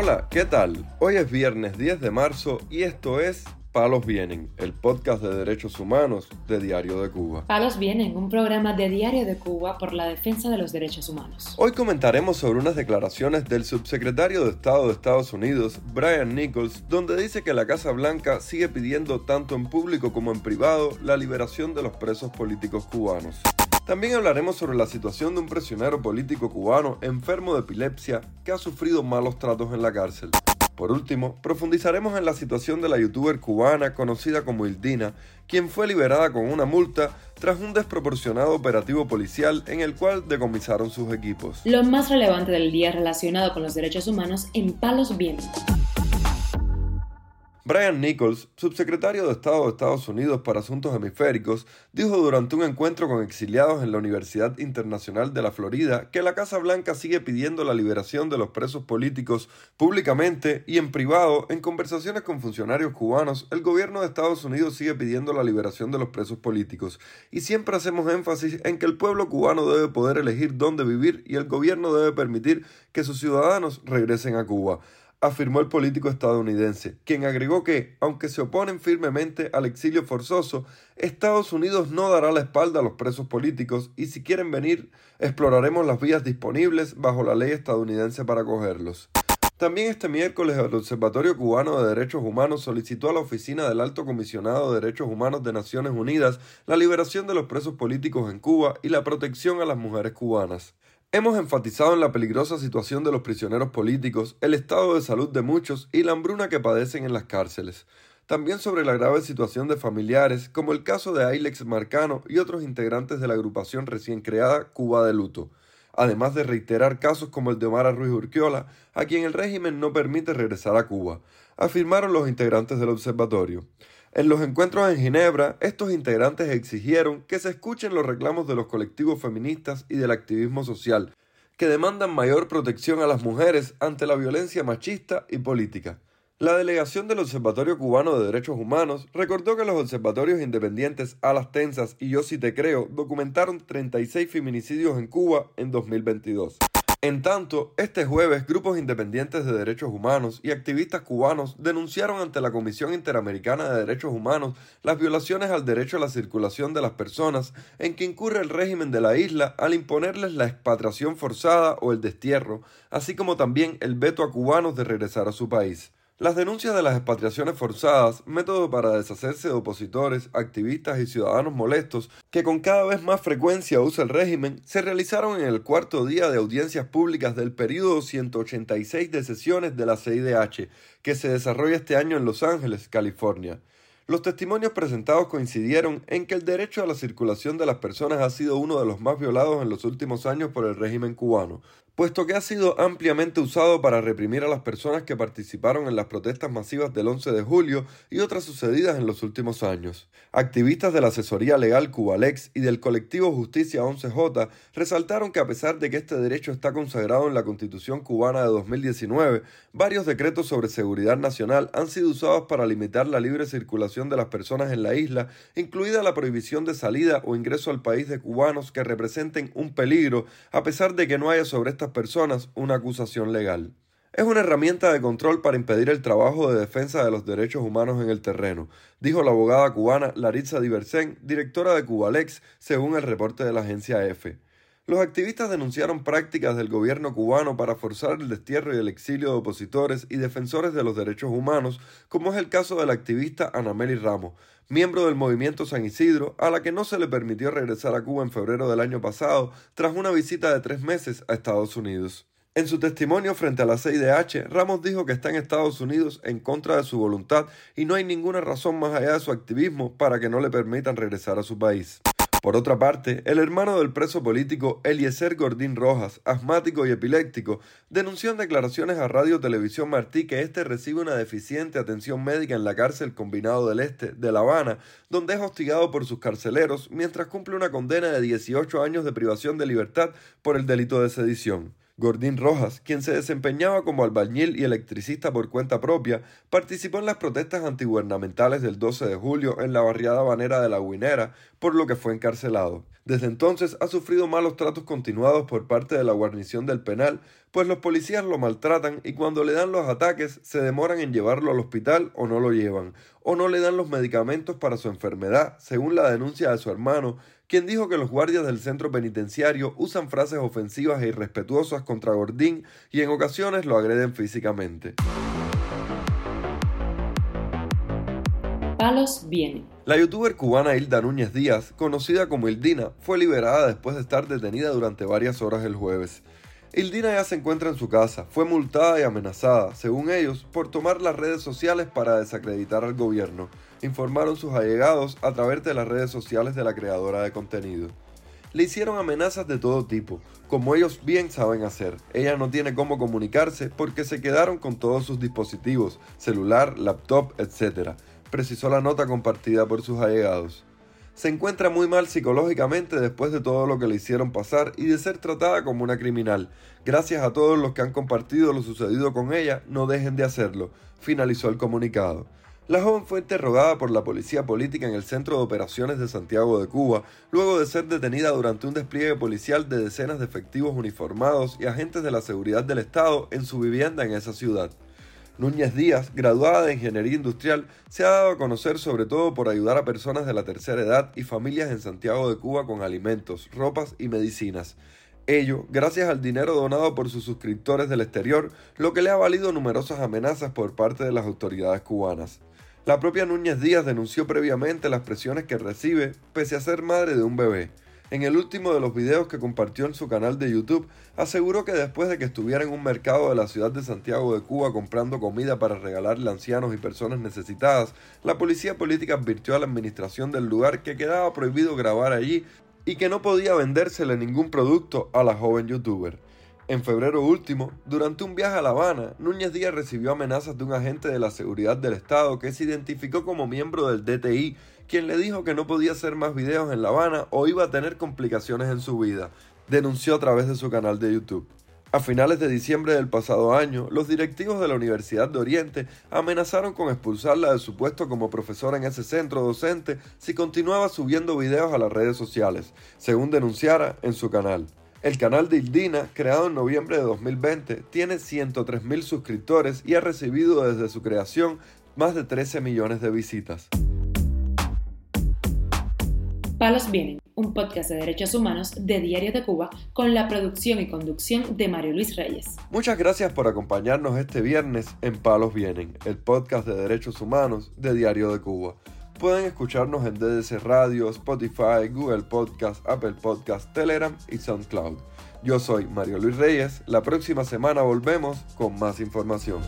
Hola, ¿qué tal? Hoy es viernes 10 de marzo y esto es Palos Vienen, el podcast de derechos humanos de Diario de Cuba. Palos Vienen, un programa de Diario de Cuba por la defensa de los derechos humanos. Hoy comentaremos sobre unas declaraciones del subsecretario de Estado de Estados Unidos, Brian Nichols, donde dice que la Casa Blanca sigue pidiendo tanto en público como en privado la liberación de los presos políticos cubanos. También hablaremos sobre la situación de un prisionero político cubano enfermo de epilepsia que ha sufrido malos tratos en la cárcel. Por último, profundizaremos en la situación de la youtuber cubana conocida como Ildina, quien fue liberada con una multa tras un desproporcionado operativo policial en el cual decomisaron sus equipos. Lo más relevante del día relacionado con los derechos humanos en Palos Vientos. Brian Nichols, subsecretario de Estado de Estados Unidos para Asuntos Hemisféricos, dijo durante un encuentro con exiliados en la Universidad Internacional de la Florida que la Casa Blanca sigue pidiendo la liberación de los presos políticos públicamente y en privado. En conversaciones con funcionarios cubanos, el gobierno de Estados Unidos sigue pidiendo la liberación de los presos políticos y siempre hacemos énfasis en que el pueblo cubano debe poder elegir dónde vivir y el gobierno debe permitir que sus ciudadanos regresen a Cuba afirmó el político estadounidense, quien agregó que, aunque se oponen firmemente al exilio forzoso, Estados Unidos no dará la espalda a los presos políticos y si quieren venir, exploraremos las vías disponibles bajo la ley estadounidense para acogerlos. También este miércoles el Observatorio Cubano de Derechos Humanos solicitó a la Oficina del Alto Comisionado de Derechos Humanos de Naciones Unidas la liberación de los presos políticos en Cuba y la protección a las mujeres cubanas. Hemos enfatizado en la peligrosa situación de los prisioneros políticos, el estado de salud de muchos y la hambruna que padecen en las cárceles. También sobre la grave situación de familiares, como el caso de Ailex Marcano y otros integrantes de la agrupación recién creada Cuba de Luto. Además de reiterar casos como el de Omar Ruiz Urquiola, a quien el régimen no permite regresar a Cuba, afirmaron los integrantes del observatorio. En los encuentros en Ginebra, estos integrantes exigieron que se escuchen los reclamos de los colectivos feministas y del activismo social, que demandan mayor protección a las mujeres ante la violencia machista y política. La delegación del Observatorio Cubano de Derechos Humanos recordó que los observatorios independientes Alas Tensas y Yo Si Te Creo documentaron 36 feminicidios en Cuba en 2022. En tanto, este jueves grupos independientes de derechos humanos y activistas cubanos denunciaron ante la Comisión Interamericana de Derechos Humanos las violaciones al derecho a la circulación de las personas en que incurre el régimen de la isla al imponerles la expatriación forzada o el destierro, así como también el veto a cubanos de regresar a su país. Las denuncias de las expatriaciones forzadas, método para deshacerse de opositores, activistas y ciudadanos molestos que con cada vez más frecuencia usa el régimen, se realizaron en el cuarto día de audiencias públicas del período 186 de sesiones de la CIDH, que se desarrolla este año en Los Ángeles, California. Los testimonios presentados coincidieron en que el derecho a la circulación de las personas ha sido uno de los más violados en los últimos años por el régimen cubano, puesto que ha sido ampliamente usado para reprimir a las personas que participaron en las protestas masivas del 11 de julio y otras sucedidas en los últimos años. Activistas de la asesoría legal Cubalex y del colectivo Justicia 11J resaltaron que a pesar de que este derecho está consagrado en la Constitución cubana de 2019, varios decretos sobre seguridad nacional han sido usados para limitar la libre circulación de las personas en la isla, incluida la prohibición de salida o ingreso al país de cubanos que representen un peligro, a pesar de que no haya sobre estas personas una acusación legal. Es una herramienta de control para impedir el trabajo de defensa de los derechos humanos en el terreno, dijo la abogada cubana Laritza Diversen, directora de Cubalex, según el reporte de la agencia EFE. Los activistas denunciaron prácticas del gobierno cubano para forzar el destierro y el exilio de opositores y defensores de los derechos humanos, como es el caso de la activista Anameli Ramos, miembro del movimiento San Isidro, a la que no se le permitió regresar a Cuba en febrero del año pasado tras una visita de tres meses a Estados Unidos. En su testimonio frente a la CIDH, Ramos dijo que está en Estados Unidos en contra de su voluntad y no hay ninguna razón más allá de su activismo para que no le permitan regresar a su país. Por otra parte, el hermano del preso político Eliezer Gordín Rojas, asmático y epiléptico, denunció en declaraciones a Radio Televisión Martí que éste recibe una deficiente atención médica en la cárcel Combinado del Este de La Habana, donde es hostigado por sus carceleros mientras cumple una condena de 18 años de privación de libertad por el delito de sedición. Gordín Rojas, quien se desempeñaba como albañil y electricista por cuenta propia, participó en las protestas antigubernamentales del 12 de julio en la barriada banera de La Guinera, por lo que fue encarcelado. Desde entonces ha sufrido malos tratos continuados por parte de la guarnición del penal, pues los policías lo maltratan y cuando le dan los ataques se demoran en llevarlo al hospital o no lo llevan, o no le dan los medicamentos para su enfermedad, según la denuncia de su hermano, quien dijo que los guardias del centro penitenciario usan frases ofensivas e irrespetuosas contra Gordín y en ocasiones lo agreden físicamente. Palos vienen. La youtuber cubana Hilda Núñez Díaz, conocida como Hildina, fue liberada después de estar detenida durante varias horas el jueves. Hildina ya se encuentra en su casa, fue multada y amenazada, según ellos, por tomar las redes sociales para desacreditar al gobierno, informaron sus allegados a través de las redes sociales de la creadora de contenido. Le hicieron amenazas de todo tipo, como ellos bien saben hacer. Ella no tiene cómo comunicarse porque se quedaron con todos sus dispositivos, celular, laptop, etc., precisó la nota compartida por sus allegados se encuentra muy mal psicológicamente después de todo lo que le hicieron pasar y de ser tratada como una criminal. Gracias a todos los que han compartido lo sucedido con ella, no dejen de hacerlo, finalizó el comunicado. La joven fue interrogada por la policía política en el Centro de Operaciones de Santiago de Cuba, luego de ser detenida durante un despliegue policial de decenas de efectivos uniformados y agentes de la seguridad del Estado en su vivienda en esa ciudad. Núñez Díaz, graduada de Ingeniería Industrial, se ha dado a conocer sobre todo por ayudar a personas de la tercera edad y familias en Santiago de Cuba con alimentos, ropas y medicinas. Ello gracias al dinero donado por sus suscriptores del exterior, lo que le ha valido numerosas amenazas por parte de las autoridades cubanas. La propia Núñez Díaz denunció previamente las presiones que recibe pese a ser madre de un bebé. En el último de los videos que compartió en su canal de YouTube, aseguró que después de que estuviera en un mercado de la ciudad de Santiago de Cuba comprando comida para regalarle a ancianos y personas necesitadas, la policía política advirtió a la administración del lugar que quedaba prohibido grabar allí y que no podía vendérsele ningún producto a la joven youtuber. En febrero último, durante un viaje a La Habana, Núñez Díaz recibió amenazas de un agente de la seguridad del Estado que se identificó como miembro del DTI, quien le dijo que no podía hacer más videos en La Habana o iba a tener complicaciones en su vida, denunció a través de su canal de YouTube. A finales de diciembre del pasado año, los directivos de la Universidad de Oriente amenazaron con expulsarla de su puesto como profesora en ese centro docente si continuaba subiendo videos a las redes sociales, según denunciara en su canal. El canal de Ildina, creado en noviembre de 2020, tiene 103.000 suscriptores y ha recibido desde su creación más de 13 millones de visitas. Palos Vienen, un podcast de derechos humanos de Diario de Cuba con la producción y conducción de Mario Luis Reyes. Muchas gracias por acompañarnos este viernes en Palos Vienen, el podcast de derechos humanos de Diario de Cuba. Pueden escucharnos en DDC Radio, Spotify, Google Podcast, Apple Podcast, Telegram y SoundCloud. Yo soy Mario Luis Reyes. La próxima semana volvemos con más información.